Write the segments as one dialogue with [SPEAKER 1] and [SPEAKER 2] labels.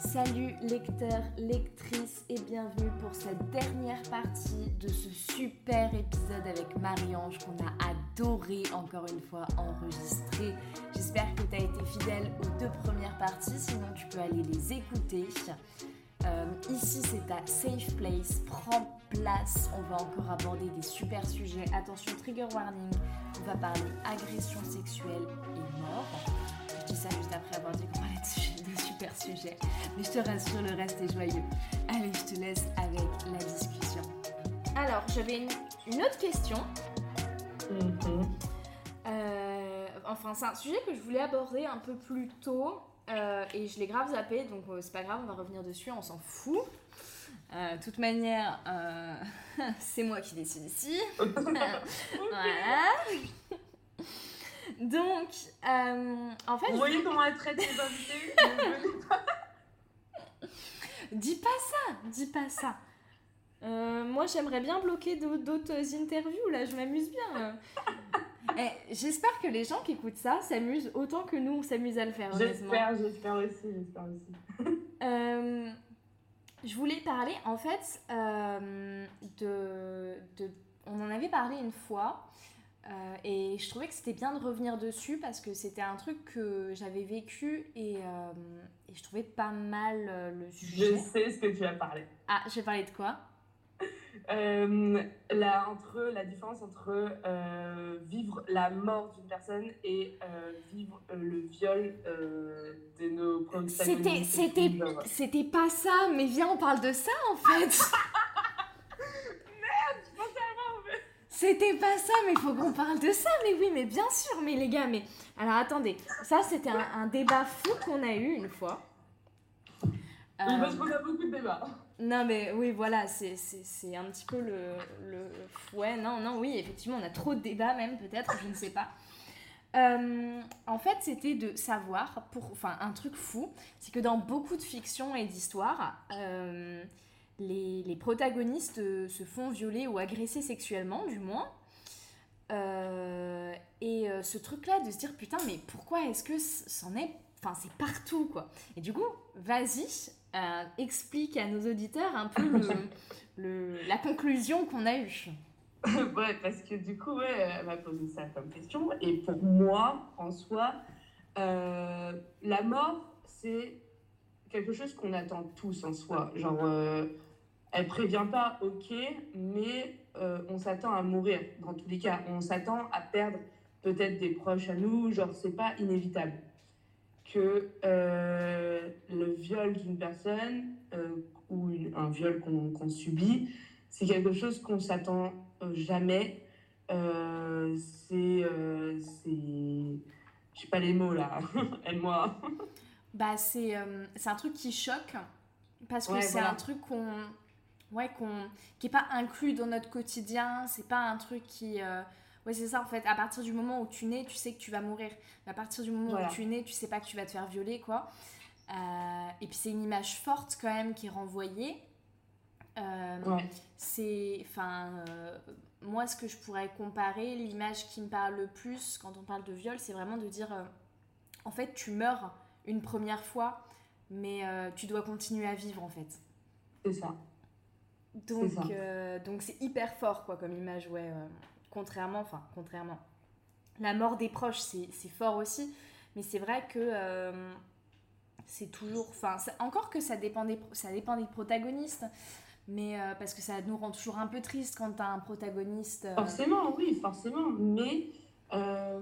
[SPEAKER 1] Salut lecteurs, lectrices et bienvenue pour cette dernière partie de ce super épisode avec Marie-Ange qu'on a adoré encore une fois enregistrer. J'espère que tu as été fidèle aux deux premières parties, sinon tu peux aller les écouter. Euh, ici c'est ta safe place, prends place, on va encore aborder des super sujets. Attention, trigger warning, on va parler agression sexuelle et mort. Je dis ça juste après avoir dit qu'on parlait de, super sujets. Mais je te rassure, le reste est joyeux. Allez, je te laisse avec la discussion. Alors, j'avais une, une, autre question.
[SPEAKER 2] Mhm.
[SPEAKER 1] Euh, enfin, c'est un sujet que je voulais aborder un peu plus tôt. Euh, et je l'ai grave zappé, donc euh, c'est pas grave, on va revenir dessus, on s'en fout. De toute manière, c'est moi qui décide ici. voilà. Donc, euh, en fait,
[SPEAKER 2] Vous voyez comment elle traite les invités
[SPEAKER 1] dis pas ça, dis pas ça. Euh, moi, j'aimerais bien bloquer d'au- d'autres interviews, là, je m'amuse bien. Eh, J'espère que les gens qui écoutent ça s'amusent autant que nous, on s'amuse à le faire.
[SPEAKER 2] J'espère, j'espère aussi, j'espère aussi.
[SPEAKER 1] Euh, je voulais parler en fait euh, de, de- On en avait parlé une fois euh, et je trouvais que c'était bien de revenir dessus parce que c'était un truc que j'avais vécu et, euh, et je trouvais pas mal euh, le
[SPEAKER 2] Je
[SPEAKER 1] sujet.
[SPEAKER 2] sais ce que tu vas parler.
[SPEAKER 1] Ah, je vais parler de quoi?
[SPEAKER 2] Euh, la, entre, la différence entre vivre la mort d'une personne et vivre le viol de nos Genre,
[SPEAKER 1] c'était pas ça, mais viens, on parle de ça en fait.
[SPEAKER 2] je pensais avoir, mais-
[SPEAKER 1] C'était pas ça, mais il faut qu'on parle de ça. Mais oui, mais bien sûr, mais les gars, mais alors attendez, ça c'était un, un débat fou qu'on a eu une fois. Euh,
[SPEAKER 2] parce qu'on a beaucoup de débats.
[SPEAKER 1] non mais oui, voilà, c'est c'est- c'est un petit peu le, le... Ouais, non, non, oui, effectivement, on a trop de débats même, peut-être, je ne sais pas. Euh, en fait, c'était de savoir, pour, enfin, un truc fou, c'est que dans beaucoup de fictions et d'histoires, euh, les, les protagonistes euh, se font violer ou agresser sexuellement, du moins. Euh, et euh, ce truc-là de se dire, putain, mais pourquoi est-ce que c'en est... Enfin, c'est partout, quoi. Et du coup, vas-y, euh, explique à nos auditeurs un peu le, le- la conclusion qu'on a eue.
[SPEAKER 2] ouais, parce que du coup, ouais, elle m'a posé ça comme question. Et pour moi, en soi, euh, la mort, c'est quelque chose qu'on attend tous en soi. Genre, euh, elle prévient pas, ok, mais euh, on s'attend à mourir dans tous les cas. On s'attend à perdre peut-être des proches à nous. Genre, c'est pas inévitable que euh, le viol d'une personne euh, ou une- un viol qu'on subit, c'est quelque chose qu'on s'attend jamais. C'est. Je sais pas les mots là. Aide-moi.
[SPEAKER 1] Bah, c'est c'est un truc qui choque parce que
[SPEAKER 2] Ouais,
[SPEAKER 1] c'est
[SPEAKER 2] voilà.
[SPEAKER 1] un truc qu'on ouais qu'on qui est pas inclus dans notre quotidien c'est pas un truc qui euh, ouais c'est ça en fait à partir du moment où tu nais tu sais que tu vas mourir mais à partir du moment
[SPEAKER 2] Voilà.
[SPEAKER 1] où tu nais tu sais pas que tu vas te faire violer quoi Euh, et puis c'est une image forte quand même qui est renvoyée Euh,
[SPEAKER 2] Ouais.
[SPEAKER 1] c'est enfin euh, moi ce que je pourrais comparer l'image qui me parle le plus quand on parle de viol c'est vraiment de dire en fait tu meurs une première fois mais tu dois continuer à vivre en fait
[SPEAKER 2] C'est ça.
[SPEAKER 1] Donc euh, donc c'est hyper fort quoi comme image ouais euh, contrairement enfin contrairement la mort des proches c'est c'est fort aussi mais c'est vrai que euh, c'est toujours enfin ça- encore que ça dépend des ça dépend des protagonistes mais euh, parce que ça nous rend toujours un peu triste quand t'as un protagoniste euh,
[SPEAKER 2] Forcément, oui, forcément. Mais, euh,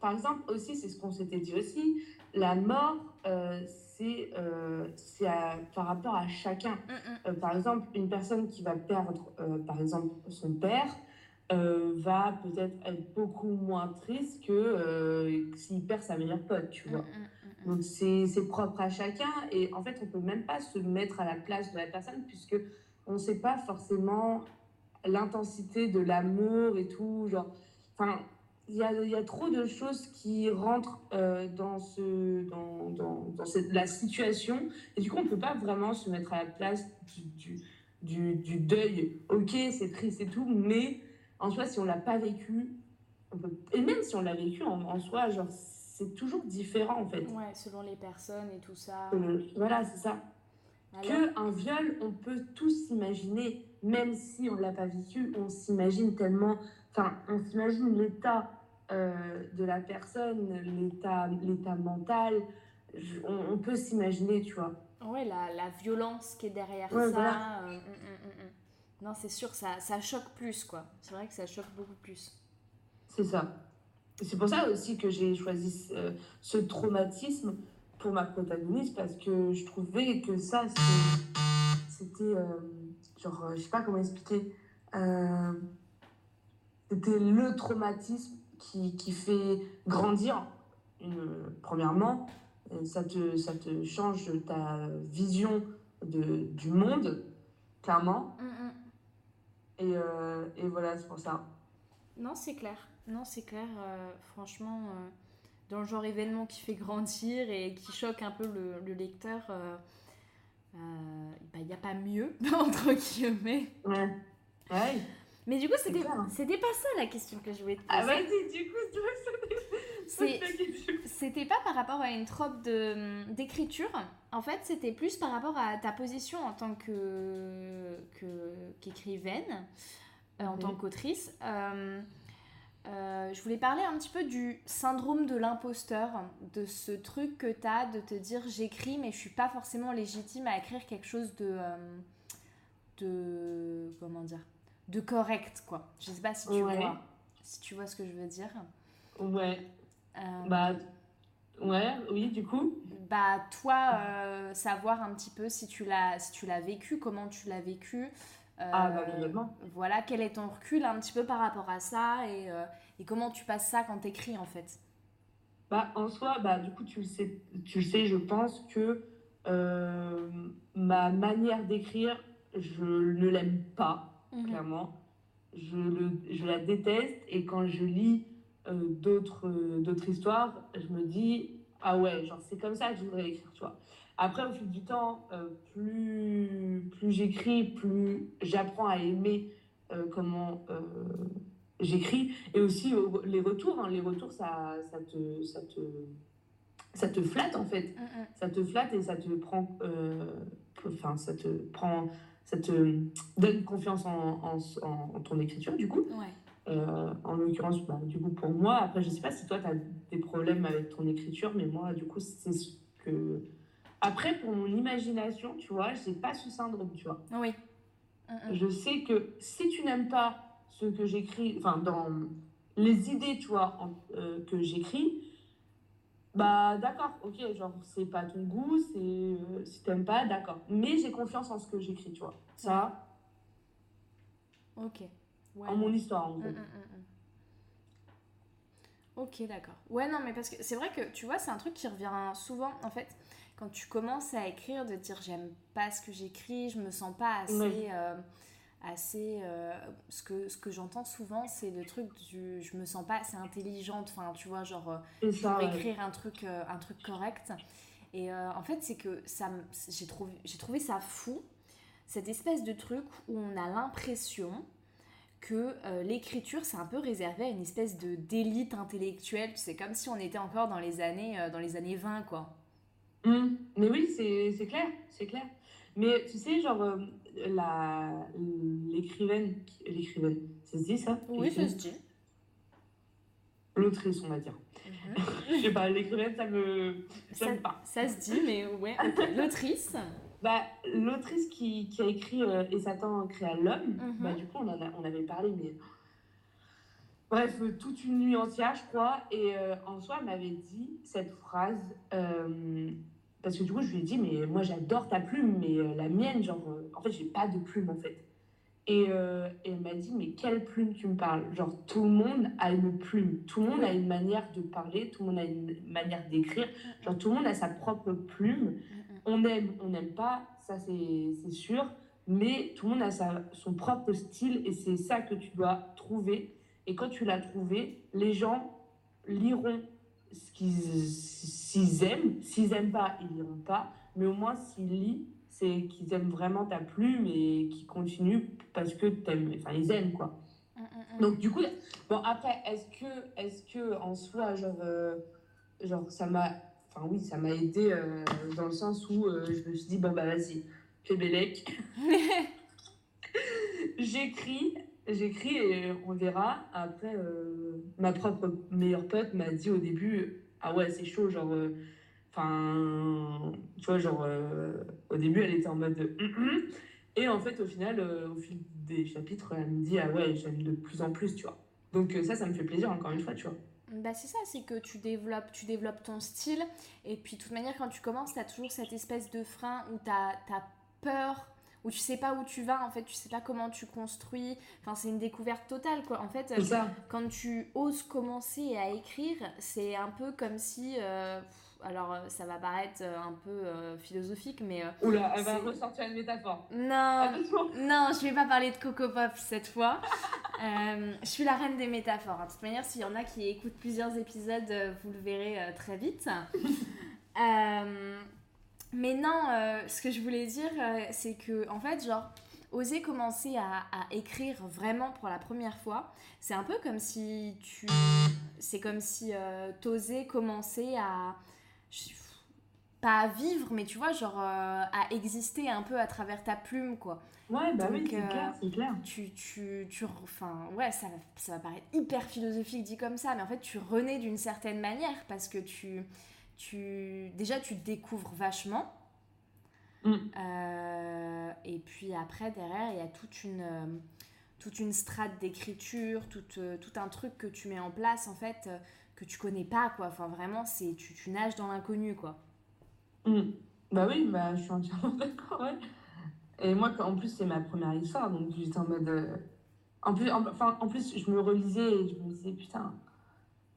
[SPEAKER 2] par exemple, aussi, c'est ce qu'on s'était dit aussi, la mort, euh, c'est euh, par rapport à chacun.
[SPEAKER 1] mm, mm.
[SPEAKER 2] Euh, par exemple, une personne qui va perdre, euh, par exemple, son père, euh, va peut-être être beaucoup moins triste que s'il perd sa meilleure pote, tu vois.
[SPEAKER 1] Mm, mm.
[SPEAKER 2] Donc c'est c'est propre à chacun et en fait on peut même pas se mettre à la place de la personne puisque on sait pas forcément l'intensité de l'amour et tout genre enfin il y a, il y a trop de choses qui rentrent euh, dans ce dans, dans, dans cette, la situation et du coup on peut pas vraiment se mettre à la place du, du, du, du deuil ok c'est triste et tout mais en soi si on l'a pas vécu on peut- et même si on l'a vécu en, en soi genre c'est toujours différent en fait.
[SPEAKER 1] Ouais, selon les personnes et tout ça.
[SPEAKER 2] Euh, voilà, c'est ça. Que un viol, on peut tous s'imaginer, même si on l'a pas vécu, on s'imagine tellement, enfin, on s'imagine l'état euh, de la personne, l'état, l'état mental. on, peut s'imaginer, tu vois.
[SPEAKER 1] Ouais, la, la, violence qui est derrière ça. Euh, hum, hum, hum, non, c'est sûr, ça, ça choque plus, quoi. C'est vrai que ça choque beaucoup plus.
[SPEAKER 2] C'est ça. C'est pour ça aussi que j'ai choisi ce traumatisme pour ma protagoniste parce que je trouvais que ça, c'était. Euh, genre, je sais pas comment expliquer. Euh, c'était le traumatisme qui, qui, fait grandir, une, premièrement. Ça te, ça te change ta vision de, du monde, clairement. Mm, mm. Et, euh, et, voilà, c'est pour ça.
[SPEAKER 1] Non, c'est clair. Non, c'est clair. franchement dans le genre événement qui fait grandir et qui choque un peu le, lecteur, il euh, n'y euh, bah, a pas mieux, entre guillemets.
[SPEAKER 2] Ouais. ouais.
[SPEAKER 1] Mais du coup, c'était, c'était pas ça la question que je voulais te
[SPEAKER 2] ah, poser. Ah, vas-y, du coup,
[SPEAKER 1] c'était pas par rapport à une trope de, d'écriture. En fait, c'était plus par rapport à ta position en tant que, que, qu'écrivaine, euh, en tant qu'autrice. Euh, je voulais parler un petit peu du syndrome de l'imposteur, de ce truc que tu as de te dire j'écris mais je suis pas forcément légitime à écrire quelque chose de euh, de comment dire de correct quoi. Je sais pas si tu vois si tu vois ce que je veux dire.
[SPEAKER 2] Ouais. Euh, bah ouais, oui, du coup.
[SPEAKER 1] Bah toi savoir un petit peu si tu l'as si tu l'as vécu, comment tu l'as vécu.
[SPEAKER 2] ah bah évidemment.
[SPEAKER 1] Voilà, quel est ton recul un petit peu par rapport à ça et et comment tu passes ça quand tu écris en fait?
[SPEAKER 2] Bah, En soi, bah, du coup, tu le sais, tu le sais je pense que euh, ma manière d'écrire, je ne l'aime pas, mhm. clairement. Je, le, je, la déteste et quand je lis euh, d'autres, histoires, je me dis, ah ouais, genre c'est comme ça que je voudrais écrire, tu vois. Après, au fil du temps, euh, plus, plus j'écris, plus j'apprends à aimer comment j'écris et aussi les retours hein. les retours ça, ça te ça te ça te flatte en fait mm, mm. ça te flatte et ça te prend euh, enfin ça te prend ça te donne confiance en, en, en, ton écriture du coup. Euh, en l'occurrence bah, du coup pour moi. Après je sais pas si toi tu as des problèmes avec ton écriture mais moi du coup c'est ce que après pour mon imagination tu vois j'ai pas ce syndrome tu vois.
[SPEAKER 1] Oui.
[SPEAKER 2] Je sais que si tu n'aimes pas ce que j'écris, enfin, dans les idées, tu vois, euh, que j'écris, bah d'accord, ok, genre, c'est pas ton goût, c'est euh, si t'aimes pas, d'accord. Mais j'ai confiance en ce que j'écris, tu vois. Ça.
[SPEAKER 1] Ok.
[SPEAKER 2] En mon histoire, en gros. Hum, hum, hum,
[SPEAKER 1] ok, d'accord. Ouais, non, mais parce que c'est vrai que, tu vois, c'est un truc qui revient souvent, en fait, quand tu commences à écrire, de dire j'aime pas ce que j'écris, je me sens pas assez. Euh, assez euh, ce que ce que j'entends souvent c'est le truc du je me sens pas assez intelligente. Enfin tu vois genre euh, pour écrire un truc euh, un truc correct. Et en fait c'est que ça j'ai trouvé j'ai trouvé ça fou cette espèce de truc où on a l'impression que l'écriture c'est un peu réservé à une espèce de d'élite intellectuelle. C'est comme si on était encore dans les années dans les années 20 quoi.
[SPEAKER 2] Mmh. mais oui c'est clair c'est clair mais tu sais genre la l'écrivaine l'écrivaine ça se dit ça?
[SPEAKER 1] Oui ça se dit.
[SPEAKER 2] L'autrice on va dire. Mhm. je sais pas l'écrivaine ça me ça, pas
[SPEAKER 1] ça se dit mais ouais l'autrice?
[SPEAKER 2] Bah l'autrice qui, qui, a écrit euh, et Satan créa l'homme mhm. bah du coup on en a, on avait parlé mais bref toute une nuit entière je crois et euh, en soi elle m'avait dit cette phrase euh, parce que du coup, je lui ai dit, mais moi, j'adore ta plume, mais euh, la mienne, genre, euh, en fait, j'ai pas de plume, en fait. Et, euh, et elle m'a dit, mais quelle plume tu me parles? Genre, tout le monde a une plume, tout le monde a une manière de parler, tout le monde a une manière d'écrire, genre, tout le monde a sa propre plume. On aime, on n'aime pas, ça, c'est sûr, mais tout le monde a sa, son propre style, et c'est ça que tu dois trouver. Et quand tu l'as trouvé, les gens liront ce qu'ils aiment. S'ils n'aiment pas, ils liront pas. Mais au moins, s'ils lisent, c'est qu'ils aiment vraiment ta plume et qu'ils continuent parce que aimes, enfin, ils aiment, quoi. Mm, mm, mm. Donc, du coup, bon, après, est-ce que, est que en soi, genre, euh, genre, ça m'a. Enfin, oui, ça m'a aidé euh, dans le sens où euh, je me suis dit, bon, bah, vas-y, fais Bélec. J'écris, j'écris et on verra. Après, euh, ma propre meilleure pote m'a dit au début, ah ouais, c'est chaud, genre. euh, Enfin, tu vois, genre, euh, au début, elle était en mode. Hum, hum. Et en fait, au final, au fil des chapitres, elle me dit, ah ouais, j'aime de plus en plus, tu vois. Donc, ça, ça me fait plaisir, encore une fois, tu vois.
[SPEAKER 1] Bah c'est ça, c'est que tu développes, tu développes ton style et puis de toute manière quand tu commences, tu as toujours cette espèce de frein où tu as, peur, où tu sais pas où tu vas en fait, tu sais pas comment tu construis, enfin c'est une découverte totale quoi. En fait,
[SPEAKER 2] ça.
[SPEAKER 1] quand tu oses commencer à écrire, c'est un peu comme si, euh, alors euh, ça va paraître euh, un peu euh, philosophique mais euh,
[SPEAKER 2] Oula, elle va ressortir une métaphore.
[SPEAKER 1] non,
[SPEAKER 2] Attention.
[SPEAKER 1] non, je vais pas parler de Coco Pop cette fois. Je suis la reine des métaphores. De toute manière, s'il y en a qui écoutent plusieurs épisodes, vous le verrez très vite. Euh, mais non, euh, ce que je voulais dire, euh, c'est que, en fait, genre, oser commencer à, à écrire vraiment pour la première fois, c'est un peu comme si tu. C'est comme si euh, t'osais commencer à. je- Pas à vivre, mais tu vois, genre euh, à exister un peu à travers ta plume, quoi
[SPEAKER 2] Ouais, bah oui,
[SPEAKER 1] Donc,
[SPEAKER 2] c'est clair, c'est clair.
[SPEAKER 1] tu, tu, tu, enfin, ouais, ça, va- ça va paraître hyper philosophique dit comme ça, mais en fait, tu renais d'une certaine manière parce que tu, tu, déjà, tu découvres vachement.
[SPEAKER 2] Mm.
[SPEAKER 1] Euh, et puis après, derrière, il y a toute une, euh, toute une strate d'écriture, tout, euh, tout un truc que tu mets en place, en fait, que tu connais pas, quoi. Enfin, vraiment, c'est, tu, tu nages dans l'inconnu, quoi.
[SPEAKER 2] Mm. Bah oui, bah, je suis entièrement d'accord, ouais. Et moi, en plus, c'est ma première histoire, donc j'étais en mode. En plus, en, enfin, en plus, je me relisais et je me disais, putain,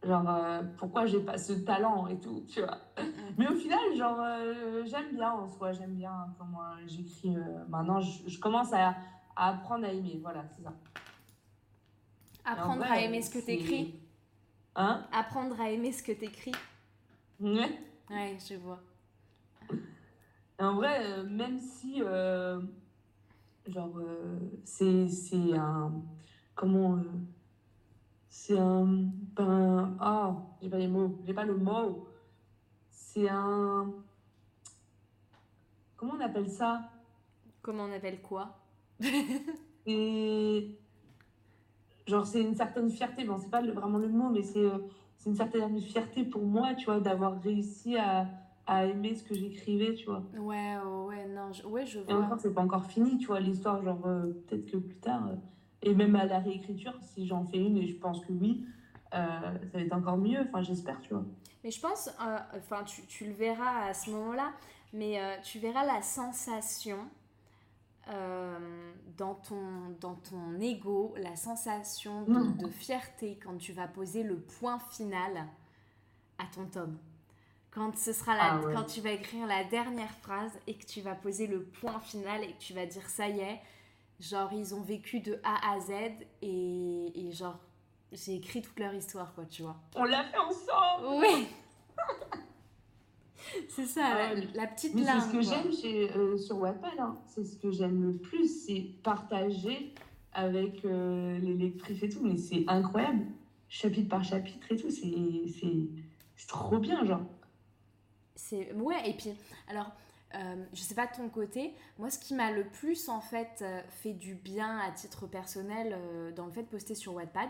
[SPEAKER 2] genre, euh, pourquoi j'ai pas ce talent et tout, tu vois. Mais au final, genre, euh, j'aime bien en soi, j'aime bien comment j'écris. euh, maintenant, je, je commence à, à apprendre à aimer, voilà, c'est ça.
[SPEAKER 1] Apprendre
[SPEAKER 2] vrai,
[SPEAKER 1] à aimer ce que t'écris.
[SPEAKER 2] Hein?
[SPEAKER 1] Apprendre à aimer ce que t'écris.
[SPEAKER 2] Ouais.
[SPEAKER 1] Ouais, je vois.
[SPEAKER 2] Et en vrai, euh, même si, genre, c'est, c'est un, comment, c'est un, ben, ah, j'ai pas les mots, j'ai pas le mot, c'est un, comment on appelle ça?
[SPEAKER 1] Comment on appelle quoi?
[SPEAKER 2] Et, genre, c'est une certaine fierté, bon, c'est pas le- vraiment le mot, mais c'est, euh, c'est une certaine fierté pour moi, tu vois, d'avoir réussi à, à aimer ce que j'écrivais, tu vois.
[SPEAKER 1] Ouais, oh, ouais, non, je, ouais, je
[SPEAKER 2] Et encore, c'est pas encore fini, tu vois, l'histoire, genre, euh, peut-être que plus tard, euh, et même à la réécriture, si j'en fais une, et je pense que oui, ça va être encore mieux, enfin, j'espère, tu vois.
[SPEAKER 1] Mais je pense, euh, enfin, tu, tu le verras à ce moment-là, mais euh, tu verras la sensation euh, dans, ton, dans ton ego, la sensation de, de fierté quand tu vas poser le point final à ton tome. Quand, ce sera la,
[SPEAKER 2] Ah ouais.
[SPEAKER 1] quand tu vas écrire la dernière phrase et que tu vas poser le point final et que tu vas dire ça y est, genre ils ont vécu de A à Z et, et genre j'ai écrit toute leur histoire quoi, tu vois.
[SPEAKER 2] On l'a fait ensemble!
[SPEAKER 1] Oui. c'est ça, la, petite
[SPEAKER 2] Mais c'est
[SPEAKER 1] larme.
[SPEAKER 2] ce que j'aime chez, euh, sur Wattpad, hein. c'est ce que j'aime le plus, c'est partager avec euh, les lectrices et tout, mais c'est incroyable, chapitre par chapitre et tout, c'est, c'est, c'est trop bien, genre.
[SPEAKER 1] C'est ouais et puis alors euh, je sais pas de ton côté, moi ce qui m'a le plus en fait euh, fait du bien à titre personnel euh, dans le fait de poster sur Wattpad,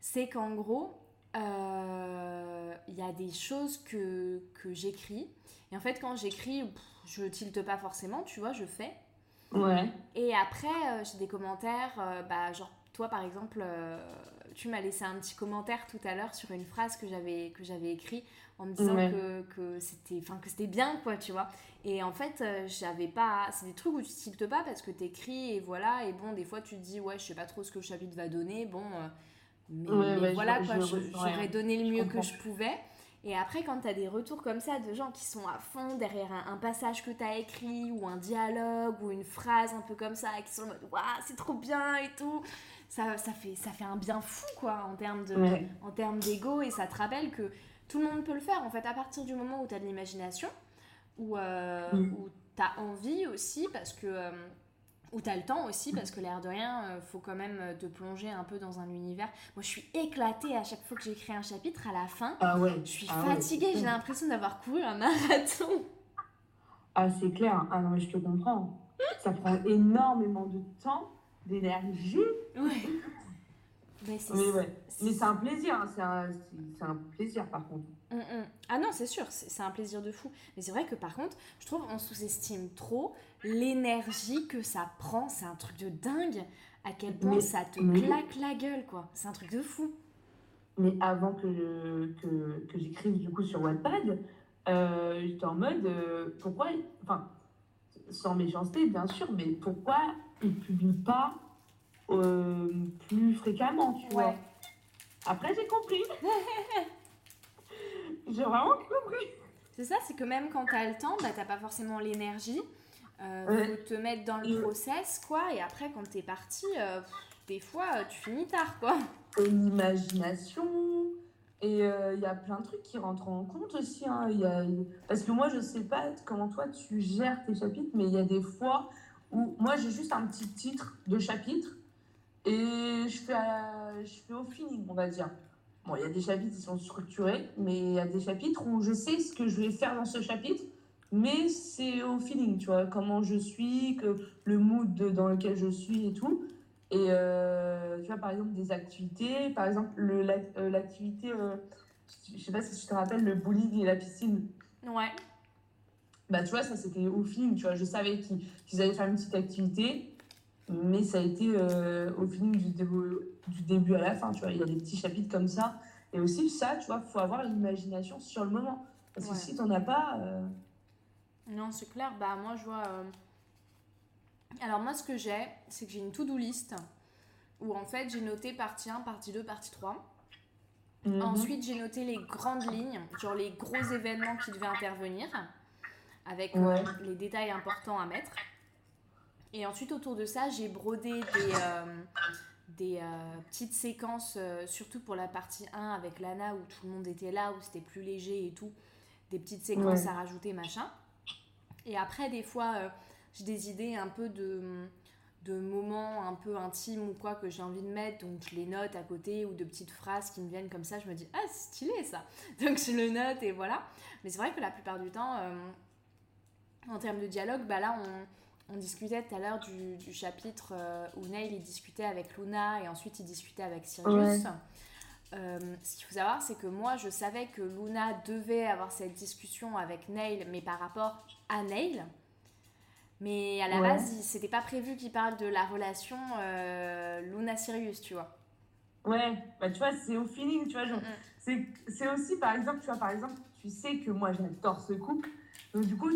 [SPEAKER 1] c'est qu'en gros euh, il y a des choses que, que j'écris et en fait quand j'écris je tilte pas forcément tu vois je fais
[SPEAKER 2] Ouais.
[SPEAKER 1] Et après, euh, j'ai des commentaires, euh, bah, genre toi par exemple, euh, tu m'as laissé un petit commentaire tout à l'heure sur une phrase que j'avais que j'avais écrit en me disant
[SPEAKER 2] Ouais.
[SPEAKER 1] que, que c'était enfin que c'était bien quoi, tu vois. Et en fait, euh, j'avais pas c'est des trucs où tu tiltes pas parce que t'écris et voilà et bon des fois tu te dis ouais, je sais pas trop ce que le chapitre va donner, bon euh, mais,
[SPEAKER 2] Ouais,
[SPEAKER 1] mais
[SPEAKER 2] ouais, je-
[SPEAKER 1] voilà j'aurais donné le mieux que je pouvais. Et après, quand t'as des retours comme ça de gens qui sont à fond derrière un, un passage que t'as écrit, ou un dialogue, ou une phrase un peu comme ça, qui sont en mode Waouh, c'est trop bien et tout, ça, ça, fait, ça fait un bien fou, quoi, en termes de,
[SPEAKER 2] Ouais.
[SPEAKER 1] en termes d'ego, et ça te rappelle que tout le monde peut le faire, en fait, à partir du moment où t'as de l'imagination, où, euh,
[SPEAKER 2] Mm.
[SPEAKER 1] où t'as envie aussi, parce que. euh, où t'as le temps aussi, parce que l'air de rien, euh, faut quand même euh, te plonger un peu dans un univers. Moi, je suis éclatée à chaque fois que j'écris un chapitre. À la fin,
[SPEAKER 2] Ah ouais.
[SPEAKER 1] je suis
[SPEAKER 2] Ah ouais.
[SPEAKER 1] fatiguée. J'ai l'impression d'avoir couru un marathon.
[SPEAKER 2] Ah, c'est clair. Ah non, mais je te comprends. Ça prend énormément de temps, d'énergie.
[SPEAKER 1] Ouais. Mais c'est
[SPEAKER 2] Mais ouais. Mais c'est un plaisir. hein. C'est un, un plaisir, par contre.
[SPEAKER 1] Mm, mm. Ah non, c'est sûr, c'est un plaisir de fou. Mais c'est vrai que par contre, je trouve on sous-estime trop l'énergie que ça prend. C'est un truc de dingue. À quel point
[SPEAKER 2] Mais-
[SPEAKER 1] ça te
[SPEAKER 2] mais-
[SPEAKER 1] claque la gueule, quoi. C'est un truc de fou.
[SPEAKER 2] Mais avant que, je- que, que j'écrive du coup sur Wattpad, euh, j'étais en mode euh, pourquoi, enfin, sans méchanceté bien sûr, mais pourquoi ils publient pas euh, plus fréquemment, tu vois?
[SPEAKER 1] Ouais.
[SPEAKER 2] Après j'ai compris. j'ai vraiment compris.
[SPEAKER 1] C'est ça, c'est que même quand t'as le temps, bah t'as pas forcément l'énergie. Euh,
[SPEAKER 2] Ouais.
[SPEAKER 1] Faut te mettre dans le process, quoi. Et après, quand t'es parti, euh, des fois, euh, tu finis tard, quoi.
[SPEAKER 2] Et l'imagination. Et euh, il y a plein de trucs qui rentrent en compte aussi. hein. Il y a- Parce que moi, je sais pas comment toi tu gères tes chapitres, mais il y a des fois où moi j'ai juste un petit titre de chapitre et je fais, je fais au feeling, on va dire. Bon, il y a des chapitres qui sont structurés, mais il y a des chapitres où je sais ce que je vais faire dans ce chapitre, mais c'est au feeling, tu vois, comment je suis, que le mood dans lequel je suis et tout. Et euh, tu vois, par exemple, des activités, par exemple, le- euh, l'activité, euh, je sais pas si tu te rappelles, le bowling et la piscine.
[SPEAKER 1] Ouais.
[SPEAKER 2] Bah, tu vois, ça c'était au feeling, tu vois. Je savais qu'ils qu'ils allaient faire une petite activité, mais ça a été euh, au feeling du début, du début à la fin, tu vois. Il y a des petits chapitres comme ça. Et aussi, ça, tu vois, faut avoir l'imagination sur le moment. Parce que si t'en as pas. euh,
[SPEAKER 1] Non, c'est clair. Bah, moi, je vois. euh, Alors, moi, ce que j'ai, c'est que j'ai une to-do list où en fait, j'ai noté partie 1, partie 2, partie 3.
[SPEAKER 2] mhm.
[SPEAKER 1] Ensuite, j'ai noté les grandes lignes, genre les gros événements qui devaient intervenir, avec
[SPEAKER 2] Ouais.
[SPEAKER 1] les détails importants à mettre. Et ensuite, autour de ça, j'ai brodé des, euh, des euh, petites séquences, euh, surtout pour la partie 1 avec Lana, où tout le monde était là, où c'était plus léger et tout. Des petites séquences
[SPEAKER 2] Ouais.
[SPEAKER 1] à rajouter, machin. Et après, des fois, j'ai des idées un peu de, de moments un peu intimes ou quoi que j'ai envie de mettre, donc je les note à côté, ou de petites phrases qui me viennent comme ça, je me dis, ah, c'est stylé ça Donc je le note et voilà. Mais c'est vrai que la plupart du temps, en termes de dialogue, bah là, on, on discutait tout à l'heure du, du chapitre euh, où Neil il discutait avec Luna et ensuite il discutait avec Sirius.
[SPEAKER 2] Ouais.
[SPEAKER 1] Euh, ce qu'il faut savoir, c'est que moi, je savais que Luna devait avoir cette discussion avec Neil, mais par rapport à Neil. Mais à la
[SPEAKER 2] Ouais.
[SPEAKER 1] base, c'était pas prévu qu'il parle de la relation euh, Luna-Sirius, tu vois.
[SPEAKER 2] Ouais, bah tu vois, c'est au feeling, tu vois. genre,
[SPEAKER 1] Mm,
[SPEAKER 2] c'est c'est aussi, par exemple, tu vois, par exemple, tu sais que moi, j'adore ce couple. Donc, du coup,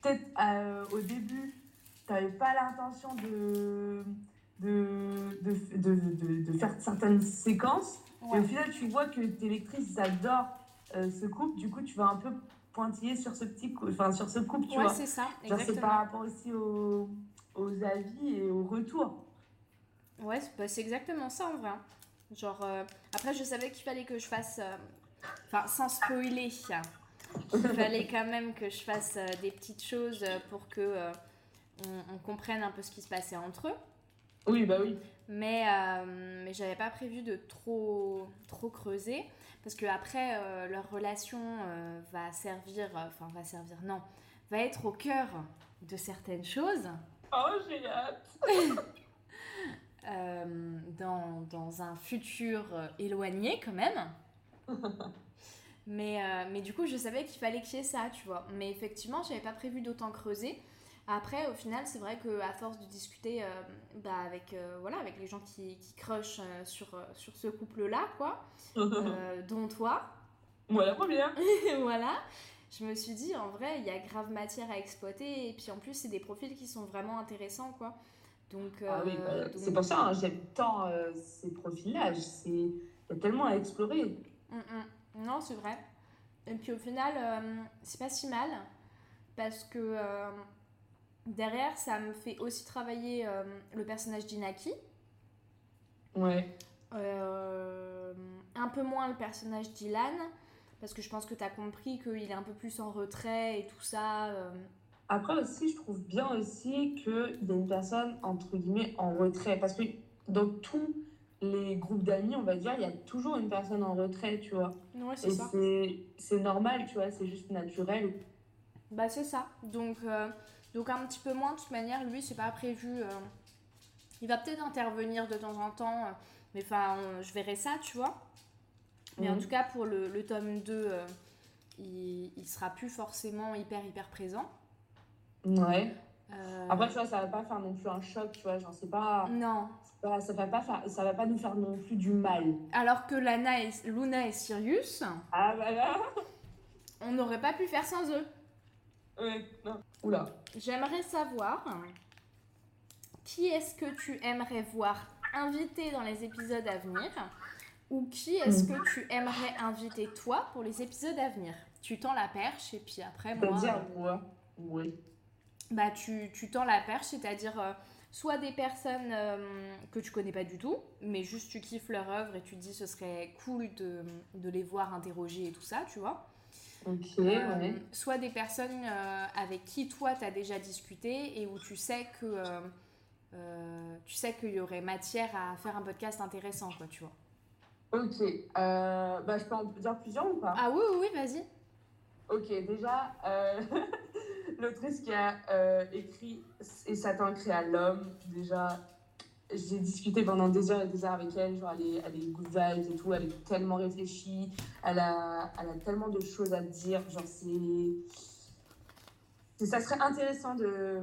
[SPEAKER 2] peut-être euh, au début, tu n'avais pas l'intention de de, de, de, de, faire certaines séquences. Et
[SPEAKER 1] Ouais.
[SPEAKER 2] au final, tu vois que tes lectrices adorent euh, ce couple. Du coup, tu vas un peu pointiller sur ce petit enfin, sur ce couple, tu
[SPEAKER 1] Ouais,
[SPEAKER 2] vois.
[SPEAKER 1] c'est ça,
[SPEAKER 2] c'est par rapport aussi aux, aux avis et aux retours.
[SPEAKER 1] Ouais, c'est bah, c'est exactement ça en vrai. Genre, euh, après, je savais qu'il fallait que je fasse. euh, Enfin, sans spoiler, il fallait quand même que je fasse euh, des petites choses euh, pour que euh, on, on comprenne un peu ce qui se passait entre eux.
[SPEAKER 2] Oui, bah oui.
[SPEAKER 1] Mais, euh, mais j'avais pas prévu de trop, trop creuser. Parce que après, euh, leur relation euh, va servir. Enfin, va servir, non. Va être au cœur de certaines choses.
[SPEAKER 2] Oh, j'ai hâte.
[SPEAKER 1] dans, dans un futur éloigné quand même. mais, mais du coup, je savais qu'il fallait qu'il y ait ça, tu vois. Mais effectivement, j'avais pas prévu d'autant creuser. Après, au final, c'est vrai qu'à force de discuter euh, bah, avec, euh, voilà, avec les gens qui, qui crushent euh, sur, sur ce couple-là, quoi, dont toi,
[SPEAKER 2] Moi, la première.
[SPEAKER 1] voilà, je me suis dit, en vrai, il y a grave matière à exploiter. Et puis en plus, c'est des profils qui sont vraiment intéressants, quoi. Donc,
[SPEAKER 2] Ah oui, bah,
[SPEAKER 1] donc-
[SPEAKER 2] c'est pour ça, hein, j'aime tant euh, ces profils-là. C'est- Il y a tellement à explorer.
[SPEAKER 1] Mm, mm. Non, c'est vrai. Et puis au final, euh, c'est pas si mal parce que derrière, ça me fait aussi travailler euh, le personnage d'Inaki.
[SPEAKER 2] Ouais.
[SPEAKER 1] Euh, un peu moins le personnage d'Ilan parce que je pense que tu as compris qu'il est un peu plus en retrait et tout ça. euh.
[SPEAKER 2] Après aussi, je trouve bien aussi qu'il y a une personne, entre guillemets, en retrait. Parce que dans tous les groupes d'amis, on va dire, il y a toujours une personne en retrait, tu vois.
[SPEAKER 1] Ouais, c'est ça.
[SPEAKER 2] c'est- c'est normal, tu vois, c'est juste naturel.
[SPEAKER 1] Bah c'est ça. Donc, donc un petit peu moins de toute manière, lui c'est pas prévu. euh, il va peut-être intervenir de temps en temps, euh, mais enfin je verrai ça, tu vois. Mais en
[SPEAKER 2] Mhm.
[SPEAKER 1] tout cas pour le, le tome 2, euh, il, il sera plus forcément hyper hyper présent.
[SPEAKER 2] Ouais.
[SPEAKER 1] Euh,
[SPEAKER 2] Après, tu vois, ça va pas faire non plus un choc, tu vois, genre, c'est pas,
[SPEAKER 1] non.
[SPEAKER 2] pas- ça va pas faire, ça va pas nous faire non plus du mal.
[SPEAKER 1] Alors que Lana et, Luna et Sirius,
[SPEAKER 2] Ah, bah là
[SPEAKER 1] on n'aurait pas pu faire sans eux.
[SPEAKER 2] Ouais, non. Oula.
[SPEAKER 1] J'aimerais savoir qui est-ce que tu aimerais voir invité dans les épisodes à venir ou qui est-ce que tu aimerais inviter toi pour les épisodes à venir? Tu tends la perche et puis après moi,
[SPEAKER 2] C'est-à-dire,
[SPEAKER 1] euh,
[SPEAKER 2] moi, oui.
[SPEAKER 1] bah tu, tu tends la perche, c'est-à-dire euh, soit des personnes euh, que tu connais pas du tout, mais juste tu kiffes leur œuvre et tu te dis ce serait cool de, de les voir interroger et tout ça, tu vois. Euh,
[SPEAKER 2] ouais.
[SPEAKER 1] soit des personnes euh, avec qui toi tu as déjà discuté et où tu sais que euh, tu sais qu'il y aurait matière à faire un podcast intéressant quoi tu vois.
[SPEAKER 2] Ok, bah, je peux en dire plusieurs ou pas?
[SPEAKER 1] Ah oui oui, oui vas-y.
[SPEAKER 2] Ok, déjà, l'autrice qui a écrit Et Satan créa l'homme, déjà, j'ai discuté pendant des heures et des heures avec elle, genre elle est, elle est good vibes et tout, elle est tellement réfléchie, elle a, elle a tellement de choses à dire, genre c'est... Ça serait intéressant de,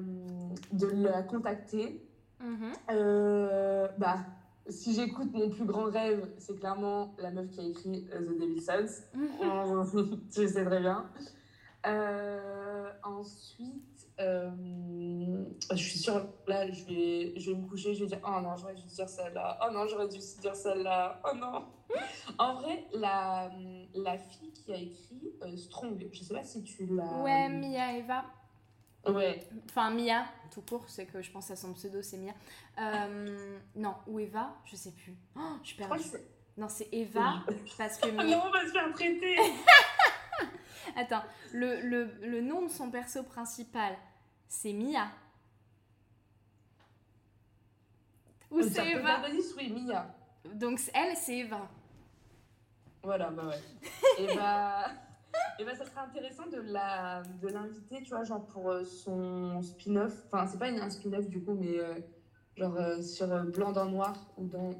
[SPEAKER 2] de la contacter.
[SPEAKER 1] Mhm.
[SPEAKER 2] Euh, bah, si j'écoute mon plus grand rêve, c'est clairement la meuf qui a écrit euh, The Devil's Sons. Oh, tu sais très bien. Euh, ensuite, euh, je suis sûre, là, je vais, je vais me coucher, je vais dire Oh non, j'aurais dû dire celle-là. Oh non, j'aurais dû dire celle-là. Oh non. En vrai, la, la fille qui a écrit euh, Strong, je sais pas si tu l'as.
[SPEAKER 1] ouais Mia Eva
[SPEAKER 2] Ouais.
[SPEAKER 1] enfin Mia tout court c'est que je pense à son pseudo c'est Mia Euh, non ou Eva je sais plus oh, je suis perdue non c'est Eva parce que
[SPEAKER 2] Ah
[SPEAKER 1] Mia
[SPEAKER 2] non, on va se faire traiter.
[SPEAKER 1] attends le, le, le nom de son perso principal c'est Mia ou c'est Eva
[SPEAKER 2] oui, Mia.
[SPEAKER 1] donc elle c'est Eva
[SPEAKER 2] Voilà, bah ouais. et bah, et bah, ça serait intéressant de la, de l'inviter, tu vois, genre pour euh, son spin-off. Enfin, c'est pas une- un spin-off du coup, mais euh, genre euh, sur Blanc dans Noir ou dans.